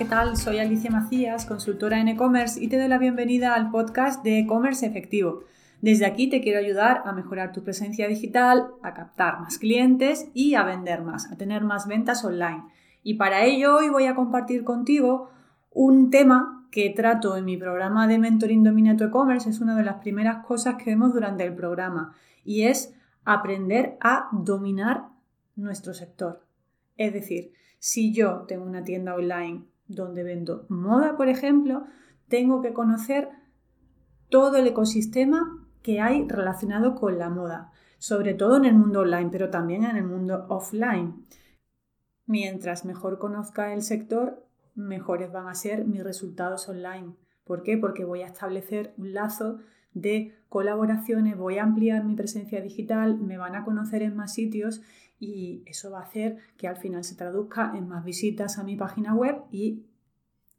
¿qué tal? Soy Alicia Macías, consultora en e-commerce y te doy la bienvenida al podcast de e-commerce efectivo. Desde aquí te quiero ayudar a mejorar tu presencia digital, a captar más clientes y a vender más, a tener más ventas online. Y para ello hoy voy a compartir contigo un tema que trato en mi programa de Mentoring Domina tu e-commerce. Es una de las primeras cosas que vemos durante el programa y es aprender a dominar nuestro sector. Es decir, si yo tengo una tienda online donde vendo moda, por ejemplo, tengo que conocer todo el ecosistema que hay relacionado con la moda, sobre todo en el mundo online, pero también en el mundo offline. Mientras mejor conozca el sector, mejores van a ser mis resultados online. ¿Por qué? Porque voy a establecer un lazo de colaboraciones, voy a ampliar mi presencia digital, me van a conocer en más sitios y eso va a hacer que al final se traduzca en más visitas a mi página web y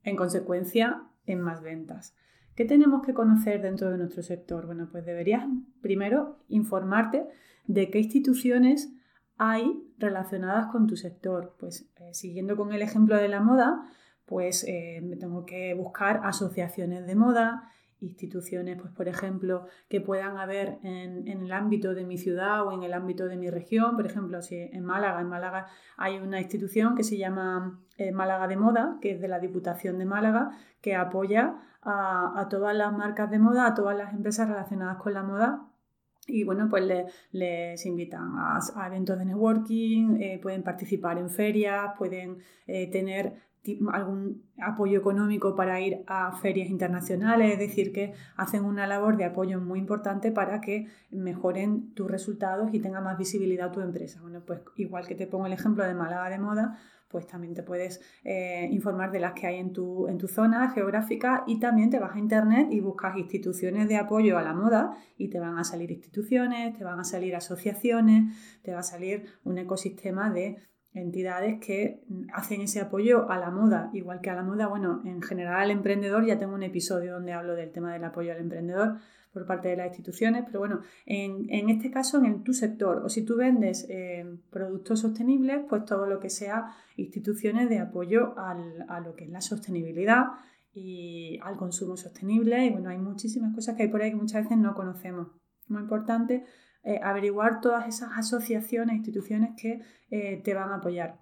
en consecuencia en más ventas. ¿Qué tenemos que conocer dentro de nuestro sector? Bueno, pues deberías primero informarte de qué instituciones hay relacionadas con tu sector. Pues eh, siguiendo con el ejemplo de la moda, pues eh, tengo que buscar asociaciones de moda, instituciones, pues por ejemplo, que puedan haber en, el ámbito de mi ciudad o en el ámbito de mi región. Por ejemplo, si en Málaga, en Málaga hay una institución que se llama eh, Málaga de Moda, que es de la Diputación de Málaga, que apoya a, todas las marcas de moda, a todas las empresas relacionadas con la moda y bueno, pues les invitan a, eventos de networking, eh, pueden participar en ferias, pueden eh, tener algún apoyo económico para ir a ferias internacionales, es decir, que hacen una labor de apoyo muy importante para que mejoren tus resultados y tenga más visibilidad tu empresa. Bueno, pues igual que te pongo el ejemplo de Málaga de Moda, pues también te puedes eh, informar de las que hay en tu, en tu zona geográfica y también te vas a internet y buscas instituciones de apoyo a la moda y te van a salir instituciones, te van a salir asociaciones, te va a salir un ecosistema de entidades que hacen ese apoyo a la moda, igual que a la moda, bueno, en general al emprendedor, ya tengo un episodio donde hablo del tema del apoyo al emprendedor por parte de las instituciones, pero bueno, en, este caso en tu sector, o si tú vendes eh, productos sostenibles, pues todo lo que sea instituciones de apoyo a lo que es la sostenibilidad y al consumo sostenible, y bueno, hay muchísimas cosas que hay por ahí que muchas veces no conocemos. Muy importante eh, averiguar todas esas asociaciones, instituciones que eh, te van a apoyar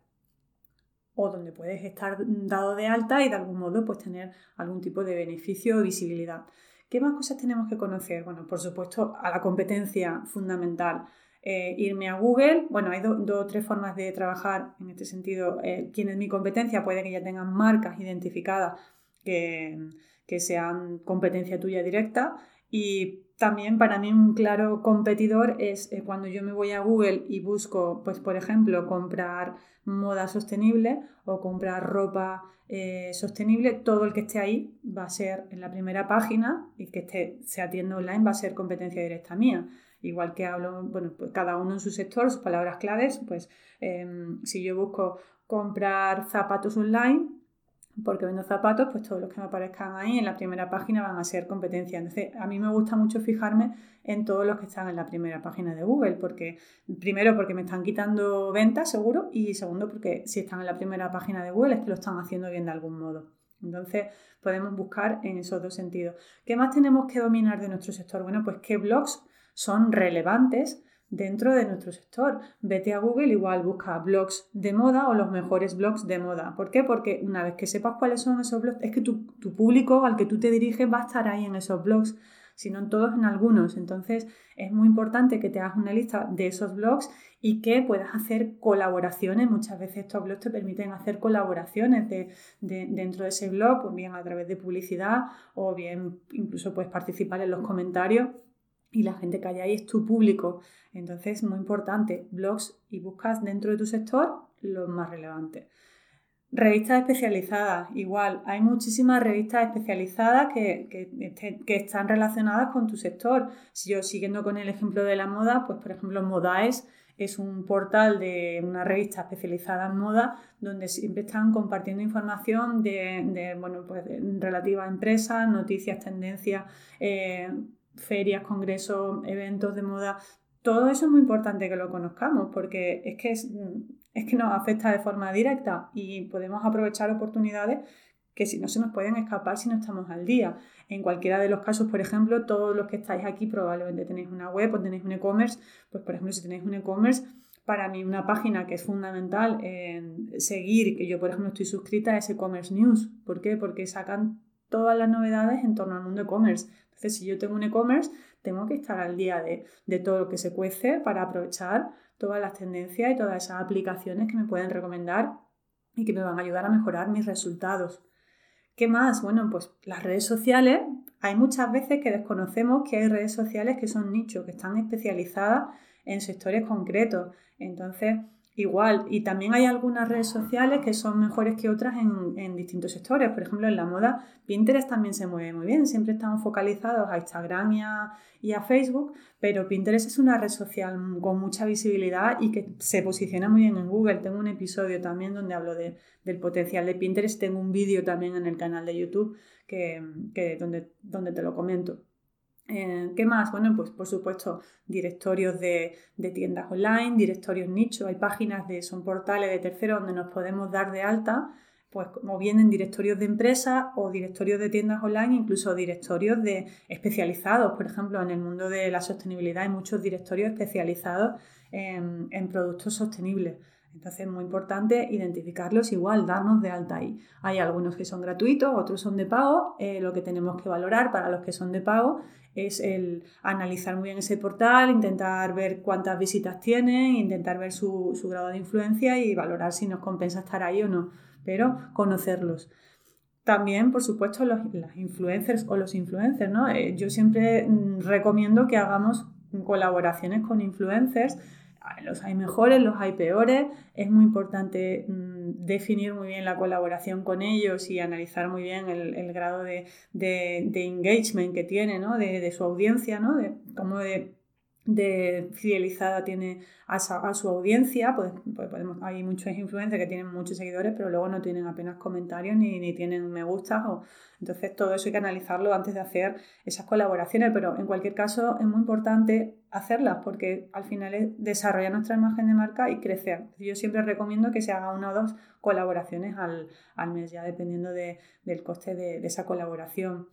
o donde puedes estar dado de alta y de algún modo pues tener algún tipo de beneficio o visibilidad. ¿Qué más cosas tenemos que conocer? Bueno, por supuesto, a la competencia fundamental. Eh, irme a Google, bueno, hay dos o tres formas de trabajar en este sentido. ¿Quién es mi competencia? Puede que ya tengan marcas identificadas que, que sean competencia tuya directa y también para mí un claro competidor es eh, cuando yo me voy a Google y busco, pues por ejemplo, comprar moda sostenible o comprar ropa eh, sostenible, todo el que esté ahí va a ser en la primera página y que esté, se atienda online va a ser competencia directa mía. Igual que hablo, bueno, pues cada uno en su sector, sus palabras claves, pues em, si yo busco comprar zapatos online, porque vendo zapatos, pues todos los que me aparezcan ahí en la primera página van a ser competencia. Entonces, a mí me gusta mucho fijarme en todos los que están en la primera página de Google, porque primero porque me están quitando ventas, seguro, y segundo porque si están en la primera página de Google es que lo están haciendo bien de algún modo. Entonces, podemos buscar en esos dos sentidos. ¿Qué más tenemos que dominar de nuestro sector? Bueno, pues qué blogs son relevantes dentro de nuestro sector. Vete a Google, igual busca blogs de moda o los mejores blogs de moda. ¿Por qué? Porque una vez que sepas cuáles son esos blogs, es que tu, público al que tú te diriges va a estar ahí en esos blogs, si no en todos, en algunos. Entonces es muy importante que te hagas una lista de esos blogs y que puedas hacer colaboraciones. Muchas veces estos blogs te permiten hacer colaboraciones de, dentro de ese blog, pues bien a través de publicidad o bien incluso puedes participar en los comentarios y la gente que hay ahí es tu público. Entonces, muy importante, blogs y buscas dentro de tu sector los más relevantes. Revistas especializadas, igual, hay muchísimas revistas especializadas que, que, están relacionadas con tu sector. Si yo siguiendo con el ejemplo de la moda, pues por ejemplo Modaes es un portal de una revista especializada en moda donde siempre están compartiendo información de, bueno, pues relativa a empresas, noticias, tendencias, eh, ferias, congresos, eventos de moda, todo eso es muy importante que lo conozcamos porque es que es que nos afecta de forma directa y podemos aprovechar oportunidades que si no se nos pueden escapar si no estamos al día. En cualquiera de los casos, por ejemplo, todos los que estáis aquí probablemente tenéis una web o tenéis un e-commerce, pues por ejemplo, si tenéis un e-commerce, para mí una página que es fundamental en seguir, que yo por ejemplo estoy suscrita es e-commerce news. ¿Por qué? Porque sacan todas las novedades en torno al mundo e-commerce. Entonces, si yo tengo un e-commerce, tengo que estar al día de, de todo lo que se cuece para aprovechar todas las tendencias y todas esas aplicaciones que me pueden recomendar y que me van a ayudar a mejorar mis resultados. ¿Qué más? Bueno, pues las redes sociales, hay muchas veces que desconocemos que hay redes sociales que son nichos, que están especializadas en sectores concretos. Entonces, igual. Y también hay algunas redes sociales que son mejores que otras en, distintos sectores. Por ejemplo, en la moda, Pinterest también se mueve muy bien. Siempre estamos focalizados a Instagram y a, Facebook, pero Pinterest es una red social con mucha visibilidad y que se posiciona muy bien en Google. Tengo un episodio también donde hablo del potencial de Pinterest. Tengo un vídeo también en el canal de YouTube que, donde, donde te lo comento. Eh, ¿Qué más? Bueno, pues por supuesto, directorios de, tiendas online, directorios nicho, hay páginas de, son portales de terceros donde nos podemos dar de alta, pues como vienen directorios de empresas o directorios de tiendas online, incluso directorios de especializados. Por ejemplo, en el mundo de la sostenibilidad hay muchos directorios especializados en productos sostenibles. Entonces es muy importante identificarlos igual, darnos de alta ahí. Hay algunos que son gratuitos, otros son de pago. Eh, lo que tenemos que valorar para los que son de pago es el analizar muy bien ese portal, intentar ver cuántas visitas tiene, intentar ver su, grado de influencia y valorar si nos compensa estar ahí o no, pero conocerlos. También, por supuesto, las influencers o los influencers, ¿no? Eh, yo siempre mm, recomiendo que hagamos colaboraciones con influencers los hay mejores, los hay peores. Es muy importante mm, definir muy bien la colaboración con ellos y analizar muy bien el, grado de, engagement que tiene, ¿no? de, su audiencia, ¿no? de, como de de fidelizada tiene a, su audiencia, pues, pues, podemos, hay muchos influencers que tienen muchos seguidores, pero luego no tienen apenas comentarios ni, ni tienen me gusta. O, entonces todo eso hay que analizarlo antes de hacer esas colaboraciones, pero en cualquier caso es muy importante hacerlas porque al final es desarrollar nuestra imagen de marca y crecer. Yo siempre recomiendo que se haga una o dos colaboraciones al, mes, ya dependiendo del coste de, de esa colaboración.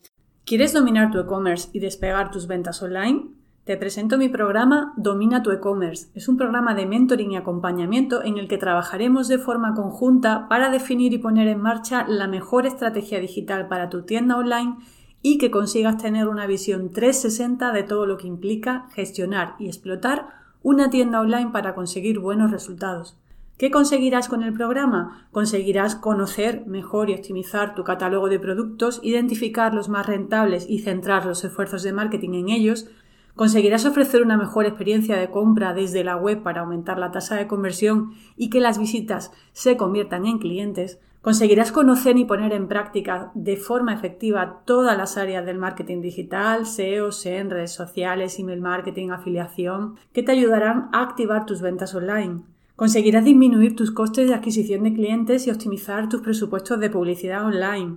¿Quieres dominar tu e-commerce y despegar tus ventas online? Te presento mi programa Domina tu e-commerce. Es un programa de mentoring y acompañamiento en el que trabajaremos de forma conjunta para definir y poner en marcha la mejor estrategia digital para tu tienda online y que consigas tener una visión 360 de todo lo que implica gestionar y explotar una tienda online para conseguir buenos resultados. ¿Qué conseguirás con el programa? Conseguirás conocer mejor y optimizar tu catálogo de productos, identificar los más rentables y centrar los esfuerzos de marketing en ellos, Conseguirás ofrecer una mejor experiencia de compra desde la web para aumentar la tasa de conversión y que las visitas se conviertan en clientes. Conseguirás conocer y poner en práctica de forma efectiva todas las áreas del marketing digital, SEO, SEM, redes sociales, email marketing, afiliación, que te ayudarán a activar tus ventas online. Conseguirás disminuir tus costes de adquisición de clientes y optimizar tus presupuestos de publicidad online.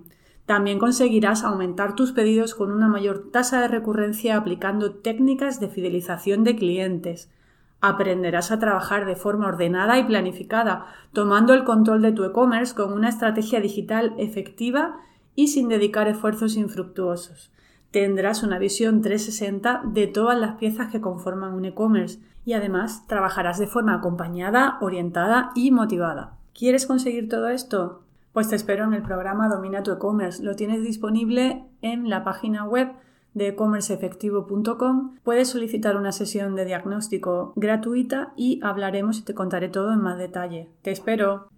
También conseguirás aumentar tus pedidos con una mayor tasa de recurrencia aplicando técnicas de fidelización de clientes. Aprenderás a trabajar de forma ordenada y planificada, tomando el control de tu e-commerce con una estrategia digital efectiva y sin dedicar esfuerzos infructuosos. Tendrás una visión 360 de todas las piezas que conforman un e-commerce y además trabajarás de forma acompañada, orientada y motivada. ¿Quieres conseguir todo esto? Pues te espero en el programa Domina tu e-commerce. Lo tienes disponible en la página web de ecommerceefectivo.com. Puedes solicitar una sesión de diagnóstico gratuita y hablaremos y te contaré todo en más detalle. Te espero.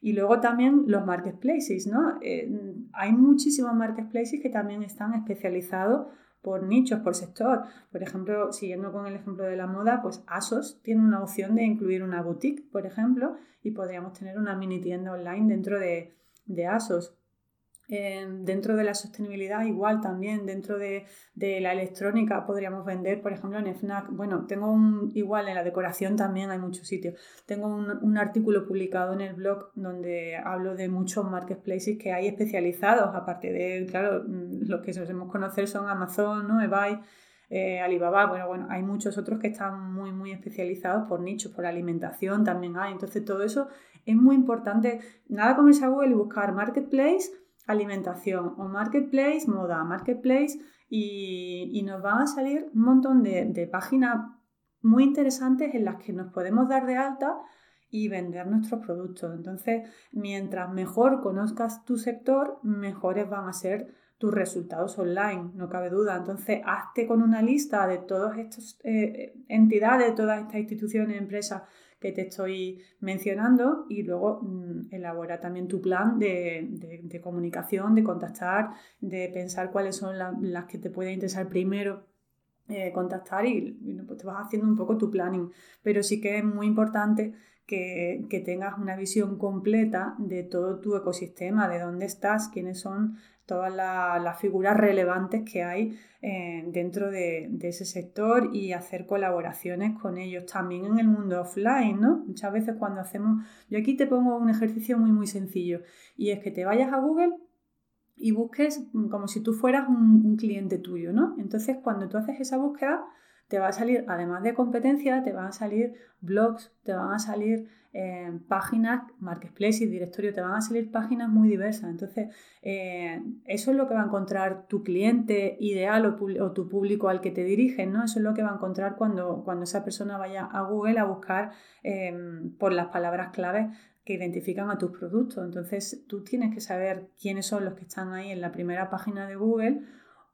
Y luego también los marketplaces, ¿no? Eh, hay muchísimos marketplaces que también están especializados por nichos, por sector. Por ejemplo, siguiendo con el ejemplo de la moda, pues ASOS tiene una opción de incluir una boutique, por ejemplo, y podríamos tener una mini tienda online dentro de, de ASOS dentro de la sostenibilidad, igual también dentro de, la electrónica podríamos vender, por ejemplo, en FNAC. Bueno, tengo un, igual en la decoración también hay muchos sitios. Tengo un, artículo publicado en el blog donde hablo de muchos marketplaces que hay especializados, aparte de, claro, mm, los que solemos conocer son Amazon, ¿no? eBay, eh, Alibaba, bueno, bueno, hay muchos otros que están muy, muy especializados por nichos, por alimentación también hay. Entonces todo eso es muy importante. Nada como irse a Google y buscar Marketplace, alimentación o Marketplace, moda, Marketplace y, nos van a salir un montón de, de páginas muy interesantes en las que nos podemos dar de alta y vender nuestros productos. Entonces, mientras mejor conozcas tu sector, mejores van a ser tus resultados online, no cabe duda. Entonces, hazte con una lista de todas estas eh, entidades, todas estas instituciones, empresas que te estoy mencionando y luego mm, elabora también tu plan de, comunicación, de contactar, de pensar cuáles son las que te pueden interesar primero eh, contactar y, pues te vas haciendo un poco tu planning. Pero sí que es muy importante que, tengas una visión completa de todo tu ecosistema, de dónde estás, quiénes son todas las figuras relevantes que hay eh, dentro de, ese sector y hacer colaboraciones con ellos también en el mundo offline, ¿no? Muchas veces cuando hacemos, yo aquí te pongo un ejercicio muy muy sencillo y es que te vayas a Google y busques como si tú fueras un, un cliente tuyo, ¿no? Entonces cuando tú haces esa búsqueda, te va a salir, además de competencia, te van a salir blogs, te van a salir eh, páginas, marketplace y directorio, te van a salir páginas muy diversas. Entonces, eh, eso es lo que va a encontrar tu cliente ideal o, tu público al que te diriges, ¿no? Eso es lo que va a encontrar cuando, cuando esa persona vaya a Google a buscar em, por las palabras claves que identifican a tus productos. Entonces, tú tienes que saber quiénes son los que están ahí en la primera página de Google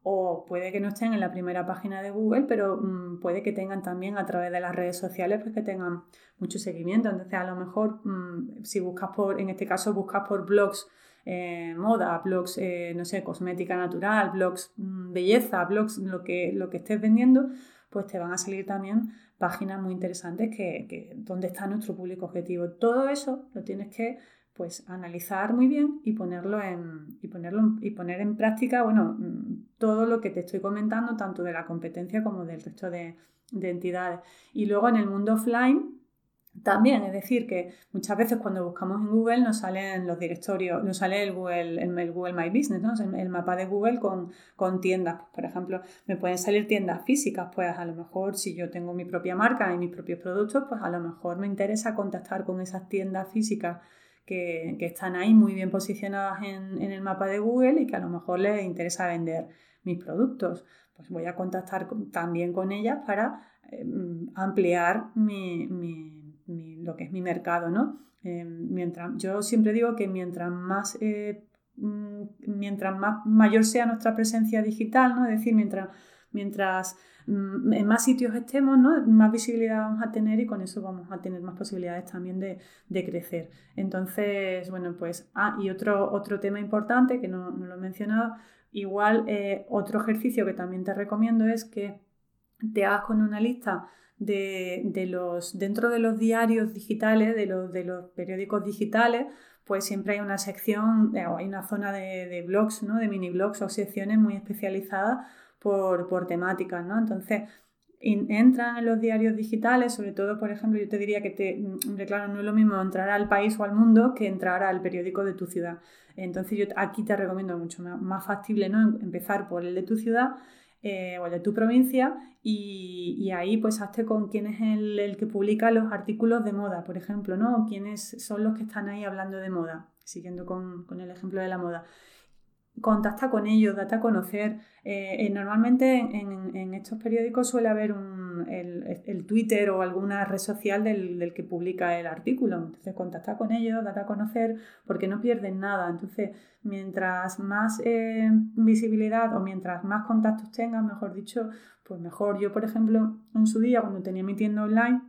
o puede que no estén en la primera página de Google, pero mm, puede que tengan también a través de las redes sociales, pues que tengan mucho seguimiento. Entonces, a lo mejor, mm, si buscas por, en este caso, buscas por blogs eh, moda, blogs, eh, no sé, cosmética natural, blogs mm, belleza, blogs, lo que, lo que estés vendiendo, pues te van a salir también páginas muy interesantes que, que donde está nuestro público objetivo. Todo eso lo tienes que pues analizar muy bien y ponerlo en, y ponerlo y poner en práctica, bueno, mm, todo lo que te estoy comentando, tanto de la competencia como del resto de, entidades. Y luego en el mundo offline, también, es decir, que muchas veces cuando buscamos en Google nos salen los directorios, nos sale el Google, el, My Business, ¿no? el, mapa de Google con, con, tiendas. Por ejemplo, me pueden salir tiendas físicas, pues a lo mejor si yo tengo mi propia marca y mis propios productos, pues a lo mejor me interesa contactar con esas tiendas físicas que, están ahí muy bien posicionadas en, el mapa de Google y que a lo mejor les interesa vender mis productos. Pues voy a contactar también con ellas para em, ampliar lo que es mi mercado, ¿no? Em, mientras, yo siempre digo que mientras más, eh, mm, mientras más mayor sea nuestra presencia digital, ¿no? Es decir, mientras mientras mm, en más sitios estemos, ¿no? más visibilidad vamos a tener y con eso vamos a tener más posibilidades también de, crecer. Entonces, bueno, pues, ah, y otro, otro tema importante que no, lo he mencionado, igual eh, otro ejercicio que también te recomiendo es que te hagas con una lista de, los, dentro de los diarios digitales, de los, de los periódicos digitales, pues siempre hay una sección, eh, o hay una zona de, de blogs, ¿no? de mini blogs o secciones muy especializadas por, por temáticas, ¿no? Entonces, entran en los diarios digitales, sobre todo, por ejemplo, yo te diría que te, hombre, claro, no es lo mismo entrar al país o al mundo que entrar al periódico de tu ciudad. Entonces, yo aquí te recomiendo mucho más, factible, ¿no? Empezar por el de tu ciudad eh, o el de tu provincia y, ahí pues hazte con quién es el, que publica los artículos de moda, por ejemplo, ¿no? O quiénes son los que están ahí hablando de moda, siguiendo con, con el ejemplo de la moda contacta con ellos, date a conocer. Eh, eh, normalmente en, estos periódicos suele haber un, el, Twitter o alguna red social del, que publica el artículo. Entonces contacta con ellos, date a conocer, porque no pierden nada. Entonces, mientras más eh, visibilidad o mientras más contactos tengas, mejor dicho, pues mejor. Yo, por ejemplo, en su día, cuando tenía mi tienda online,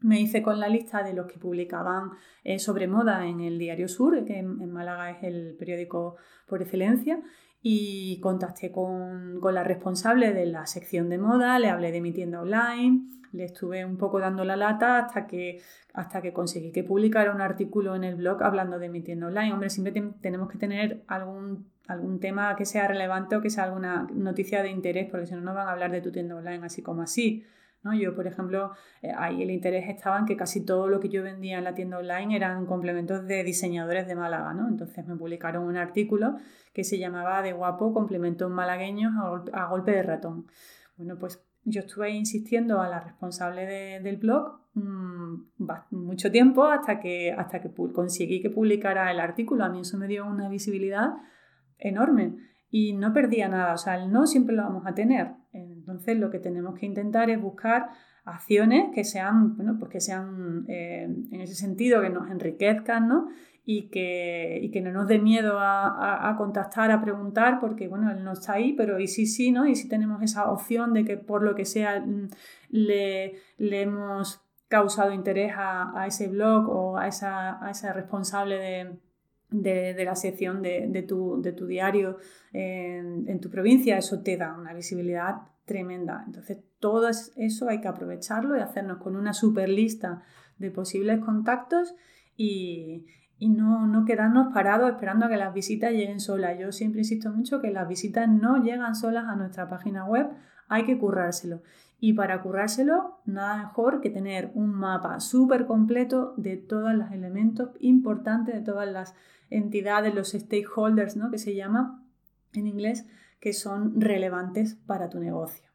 me hice con la lista de los que publicaban eh, sobre moda en el Diario Sur, que en, Málaga es el periódico por excelencia, y contacté con, la responsable de la sección de moda, le hablé de mi tienda online, le estuve un poco dando la lata hasta que, hasta que conseguí que publicara un artículo en el blog hablando de mi tienda online. Hombre, siempre tenemos que tener algún, algún tema que sea relevante o que sea alguna noticia de interés, porque si no, no van a hablar de tu tienda online así como así. Yo, por ejemplo, eh, ahí el interés estaba en que casi todo lo que yo vendía en la tienda online eran complementos de diseñadores de Málaga, ¿no? Entonces me publicaron un artículo que se llamaba De guapo, complementos malagueños a golpe, de ratón. Bueno, pues yo estuve insistiendo a la responsable del blog mm, mucho tiempo hasta que, hasta que conseguí que publicara el artículo. A mí eso me dio una visibilidad enorme y no perdía nada. O sea, el no siempre lo vamos a tener. Entonces lo que tenemos que intentar es buscar acciones que sean, bueno, pues que sean eh, en ese sentido, que nos enriquezcan, ¿no? Y que, que no nos dé miedo a, contactar, a preguntar, porque bueno, él no está ahí, pero y sí, sí, ¿no? Y si tenemos esa opción de que por lo que sea mm, le, le hemos causado interés a, ese blog o a esa, a esa responsable de, de, la sección de, tu, de tu, diario en, en, tu provincia, eso te da una visibilidad tremenda. Entonces, todo eso hay que aprovecharlo y hacernos con una super lista de posibles contactos y, no, no, quedarnos parados esperando a que las visitas lleguen solas. Yo siempre insisto mucho que las visitas no llegan solas a nuestra página web, hay que currárselo. Y para currárselo, nada mejor que tener un mapa súper completo de todos los elementos importantes, de todas las entidades, los stakeholders, ¿no? que se llama en inglés, que son relevantes para tu negocio.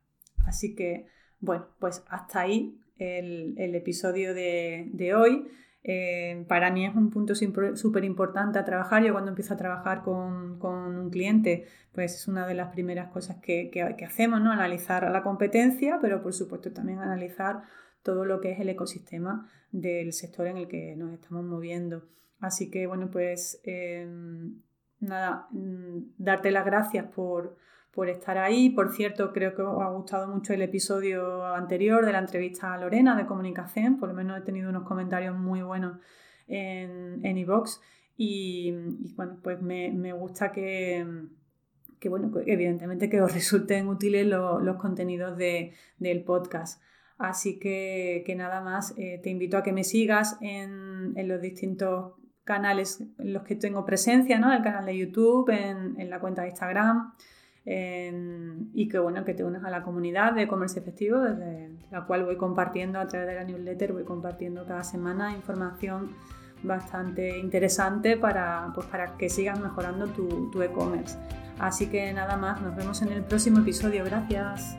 Así que, bueno, pues hasta ahí el, episodio de, hoy. Eh, para mí es un punto súper importante a trabajar. Yo cuando empiezo a trabajar con, un cliente, pues es una de las primeras cosas que, hacemos, ¿no? Analizar la competencia, pero por supuesto también analizar todo lo que es el ecosistema del sector en el que nos estamos moviendo. Así que, bueno, pues em, nada, mm, darte las gracias por, estar ahí. Por cierto, creo que os ha gustado mucho el episodio anterior de la entrevista a Lorena de comunicación. Por lo menos he tenido unos comentarios muy buenos en iVox. y, bueno, pues me, gusta que, bueno, evidentemente que os resulten útiles los contenidos del podcast. Así que, nada más, eh, te invito a que me sigas en, en los distintos canales en los que tengo presencia, ¿no? El canal de YouTube, en, la cuenta de Instagram. Y que bueno, que te unas a la comunidad de comercio efectivo, desde la cual voy compartiendo a través de la newsletter, voy compartiendo cada semana información bastante interesante para, pues, para que sigas mejorando tu, tu e-commerce. Así que nada más, nos vemos en el próximo episodio. Gracias.